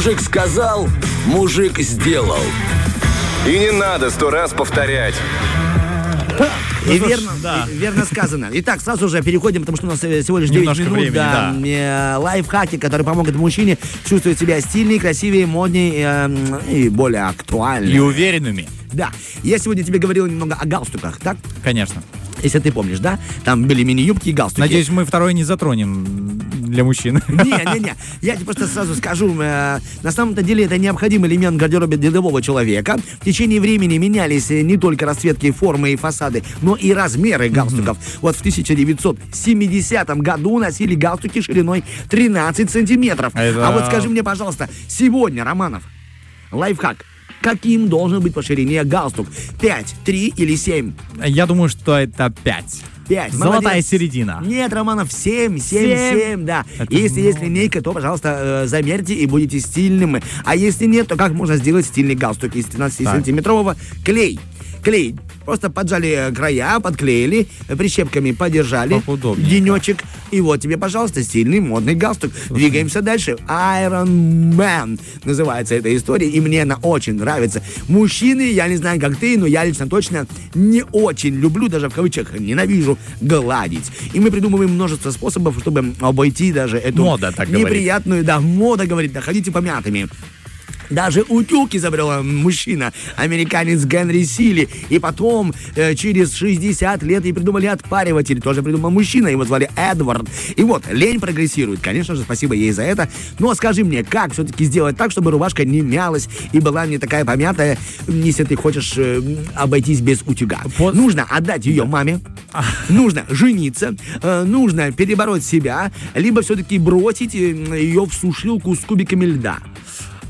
Мужик сказал, мужик сделал. И не надо сто раз повторять. И верно, да. и- верно сказано. Итак, сразу же переходим, потому что у нас э, всего лишь 9 Немножко минут. времени, да, да. э, лайфхаки, которые помогут мужчине чувствовать себя стильнее, красивее, моднее э, и более актуальнее. И уверенными. Да. Я сегодня тебе говорил немного о галстуках, так? Конечно. Если ты помнишь, да? Там были мини-юбки и галстуки. Надеюсь, мы второй не затронем для мужчин. Не-не-не, я тебе просто сразу скажу, э, на самом-то деле это необходимый элемент гардероба делового человека. В течение времени менялись э, не только расцветки, формы и фасады, но и размеры галстуков. Вот в 1970 году носили галстуки шириной 13 сантиметров. Это- А вот скажи мне, пожалуйста, сегодня, Романов, лайфхак, каким должен быть по ширине галстук? 5, 3 или 7? Я думаю, что это 5. Пять. Золотая Молодец. середина. Нет, Романов, 7, 7, Семь? 7, да. Это если есть много. линейка, то, пожалуйста, э, замерьте и будете стильным. А если нет, то как можно сделать стильный галстук из 13-сантиметрового? Клей. Клей. Просто поджали э, края, подклеили, э, прищепками подержали. Денечек. И вот тебе, пожалуйста, стильный модный галстук. Двигаемся дальше. Iron Man называется эта история, и мне она очень нравится. Мужчины, я не знаю, как ты, но я лично точно не очень люблю, даже в кавычках ненавижу, гладить. И мы придумываем множество способов, чтобы обойти даже эту Мода так говорит. неприятную, да, мода говорит, да, ходите помятыми. Даже утюг изобрел мужчина, американец Генри Сили. И потом, э, через 60 лет, и придумали отпариватель. Тоже придумал мужчина, его звали Эдвард. И вот, лень прогрессирует. Конечно же, спасибо ей за это. Но скажи мне, как все-таки сделать так, чтобы рубашка не мялась и была не такая помятая, если ты хочешь э, обойтись без утюга? По- Нужно отдать ее маме, нужно жениться, э, нужно перебороть себя, либо все-таки бросить э, ее в сушилку с кубиками льда.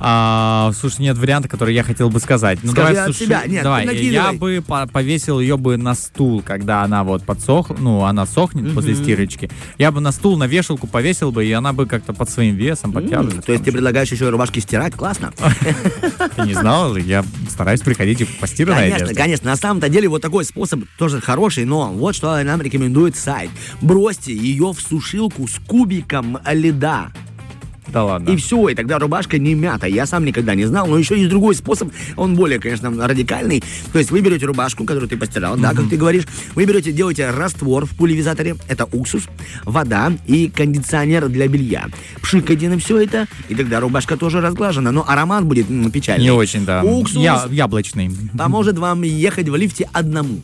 А, слушай, нет варианта, который я хотел бы сказать. Ну, Скажи давай, от слушай, себя. Нет, давай. Я бы по- повесил ее бы на стул, когда она вот подсох, ну, она сохнет после стирочки. Я бы на стул, на вешалку повесил бы, и она бы как-то под своим весом подтягивалась. То есть ты предлагаешь еще рубашки стирать? Классно. Ты не знал, я стараюсь приходить и постиранной Конечно, одежде. конечно. На самом-то деле вот такой способ тоже хороший, но вот что нам рекомендует сайт. Бросьте ее в сушилку с кубиком льда. Да ладно. И все, и тогда рубашка не мята. Я сам никогда не знал, но еще есть другой способ, он более, конечно, радикальный. То есть вы берете рубашку, которую ты постирал, да, как ты говоришь, вы берете, делаете раствор в пульверизаторе, это уксус, вода и кондиционер для белья. Пшикайте на все это, и тогда рубашка тоже разглажена, но аромат будет м, печальный. Не очень, да. Уксус Я, яблочный. поможет вам ехать в лифте одному.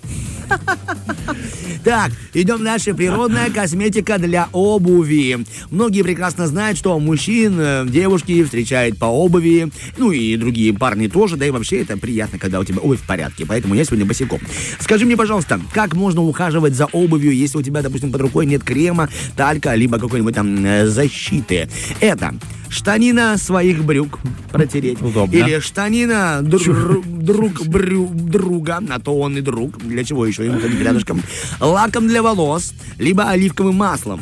Так, идем дальше. Природная косметика для обуви. Многие прекрасно знают, что мужчин э, девушки встречают по обуви. Ну и другие парни тоже. Да и вообще это приятно, когда у тебя обувь в порядке. Поэтому я сегодня босиком. Скажи мне, пожалуйста, как можно ухаживать за обувью, если у тебя, допустим, под рукой нет крема, талька, либо какой-нибудь там э, защиты? Это штанина своих брюк протереть. Удобно. Или штанина дру- друг брю- друга, а то он и друг. Для чего еще ему ходить рядышком? Лаком для волос, либо оливковым маслом.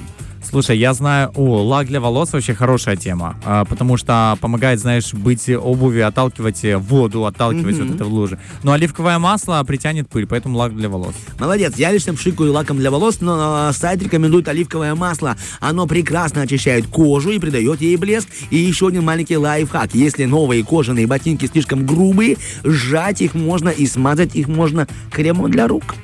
Слушай, я знаю, о, лак для волос вообще хорошая тема, а, потому что помогает, знаешь, быть обуви, отталкивать воду, отталкивать вот это в луже. Но оливковое масло притянет пыль, поэтому лак для волос. Молодец, я лично пшикаю лаком для волос, но э, сайт рекомендует оливковое масло. Оно прекрасно очищает кожу и придает ей блеск. И еще один маленький лайфхак. Если новые кожаные ботинки слишком грубые, сжать их можно и смазать их можно кремом для рук.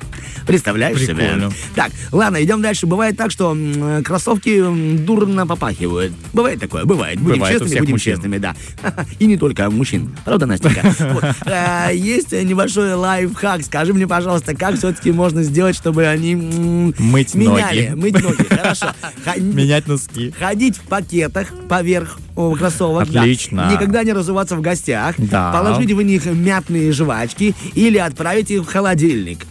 Представляешь Прикольно. себе? Так, ладно, идем дальше. Бывает так, что м, кроссовки дурно попахивают. Бывает такое, бывает. Будем Бывает у честными, всех будем мужчин. честными, да. И не только мужчин. Правда, Настенька? Вот. Э, Есть небольшой лайфхак. Скажи мне, пожалуйста, как все-таки можно сделать, чтобы они м, Мыть меняли, ноги. мыть ноги. Хорошо. Ха- Менять носки. Ходить в пакетах поверх о, кроссовок. да. Отлично. Никогда не разуваться в гостях. Да. Положить в них мятные жвачки или отправить их в холодильник.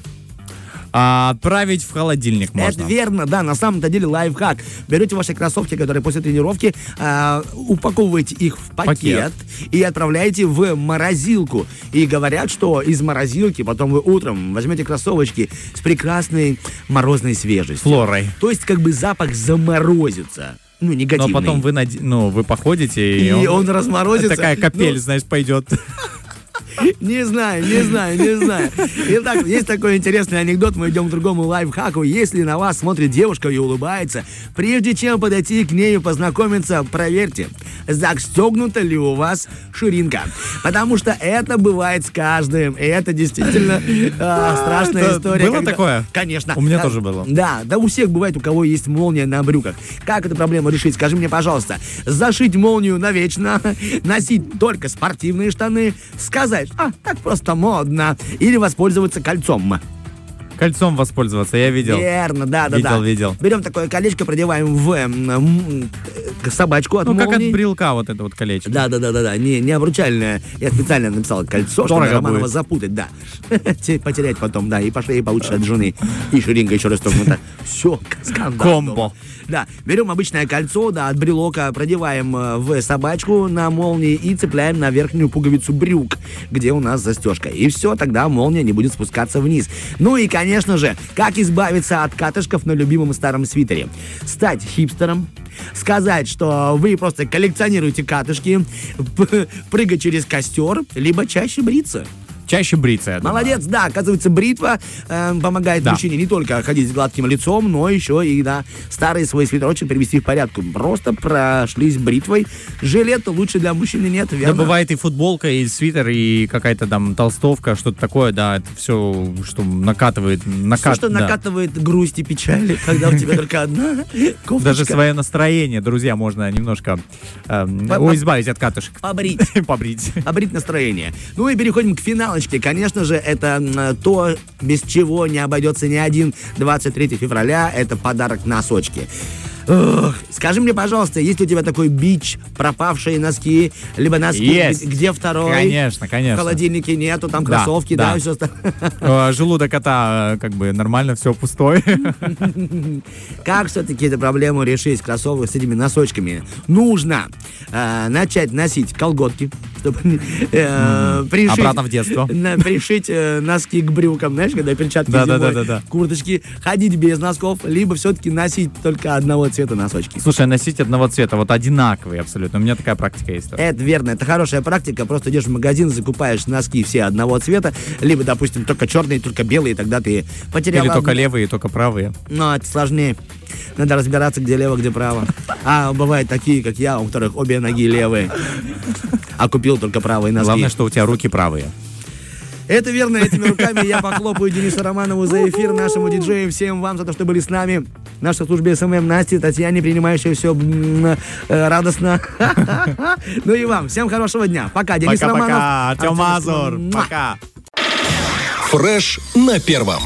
А, отправить в холодильник можно. Это верно, да, на самом-то деле лайфхак. Берете ваши кроссовки, которые после тренировки, а, упаковываете их в пакет, Пакет. и отправляете в морозилку. И говорят, что из морозилки потом вы утром возьмете кроссовочки с прекрасной морозной свежестью. Флорой. То есть как бы запах заморозится. Ну, Но негативный. потом вы, наде- ну, вы походите, и, И он разморозится. Такая капель, Ну, знаешь, пойдет. Не знаю, не знаю, не знаю. Итак, есть такой интересный анекдот. Мы идем к другому лайфхаку. Если на вас смотрит девушка и улыбается, прежде чем подойти к ней и познакомиться, проверьте, застегнута ли у вас ширинка. Потому что это бывает с каждым. И это действительно а, страшная это история. было такое? Конечно. У меня А, тоже было. Да, да у всех бывает, у кого есть молния на брюках. Как эту проблему решить? Скажи мне, пожалуйста. Зашить молнию навечно, носить только спортивные штаны, сказать, а, так просто модно, или воспользоваться кольцом. Кольцом воспользоваться, я видел. Верно, да, да, Видел, да. видел. Берем такое колечко, продеваем в собачку от Ну, как молнии. от брелка вот это вот колечко. Да, да, да, да, да. Не, не обручальное. Я специально написал кольцо, чтобы Романова будет. запутать, да. Те- Потерять потом, да, и по шее получишь от жены. И ширинка еще расстегнута. Все, скандал. Комбо. Да, берем обычное кольцо, да, от брелока, продеваем э, в собачку на молнии и цепляем на верхнюю пуговицу брюк, где у нас застежка. И все, тогда молния не будет спускаться вниз. Ну и, конечно же, как избавиться от катышков на любимом старом свитере? Стать хипстером, сказать, что вы просто коллекционируете катышки, прыгать через костер, либо чаще бриться. Чаще бриться, я думаю. Молодец, да, оказывается, бритва э, помогает Да. мужчине не только ходить с гладким лицом, но еще и, да, старый свой свитерочек привести в порядку. Просто прошлись бритвой. Жилета лучше для мужчины нет, Да верно? бывает и футболка, и свитер, и какая-то там толстовка, что-то такое, да, это все, что накатывает, Всё, накат, что да. накатывает грусть и печали, когда у тебя только одна кофточка. Даже свое настроение, друзья, можно немножко по- избавить от катышек. Побрить. Побрить. обрить настроение. Ну и переходим к финалочке. Конечно же, это то, без чего не обойдется ни один 23 февраля. Это подарок носочки. Ох, скажи мне, пожалуйста, есть ли у тебя такой бич, пропавшие носки, либо носки, Есть. где- второй? Конечно, В конечно. холодильнике нету, там Да, кроссовки, да, да. все остальное. Э, Желудок кота э, как бы нормально, все пустой. Как все-таки эту проблему решить кроссовок с этими носочками? Нужно э, начать носить колготки, чтобы э, пришить, Обратно в детство. на- пришить э, носки к брюкам, знаешь, когда перчатки Да, да, зимой, да, да, да. курточки, ходить без носков, либо все-таки носить только одного цвета носочки. Слушай, носить одного цвета, вот одинаковые абсолютно. У меня такая практика есть. тоже. Это верно, это хорошая практика. Просто идешь в магазин, закупаешь носки все одного цвета, либо, допустим, только черные, только белые, тогда ты потерял. Или только одну- левые, только правые. Но это сложнее. Надо разбираться, где лево, где право. А бывают такие, как я, у которых обе ноги левые. А купил только правые носки. Главное, что у тебя руки правые. Это верно, этими руками я похлопаю Денису Романову за эфир, нашему диджею, всем вам за то, что были с нами. Нашей службе SMM Насте, Татьяне, принимающей все радостно. Ну и вам, всем хорошего дня. Пока, Денис Романов. Пока-пока, Артем Артем Мазур. Пока. Фреш на первом.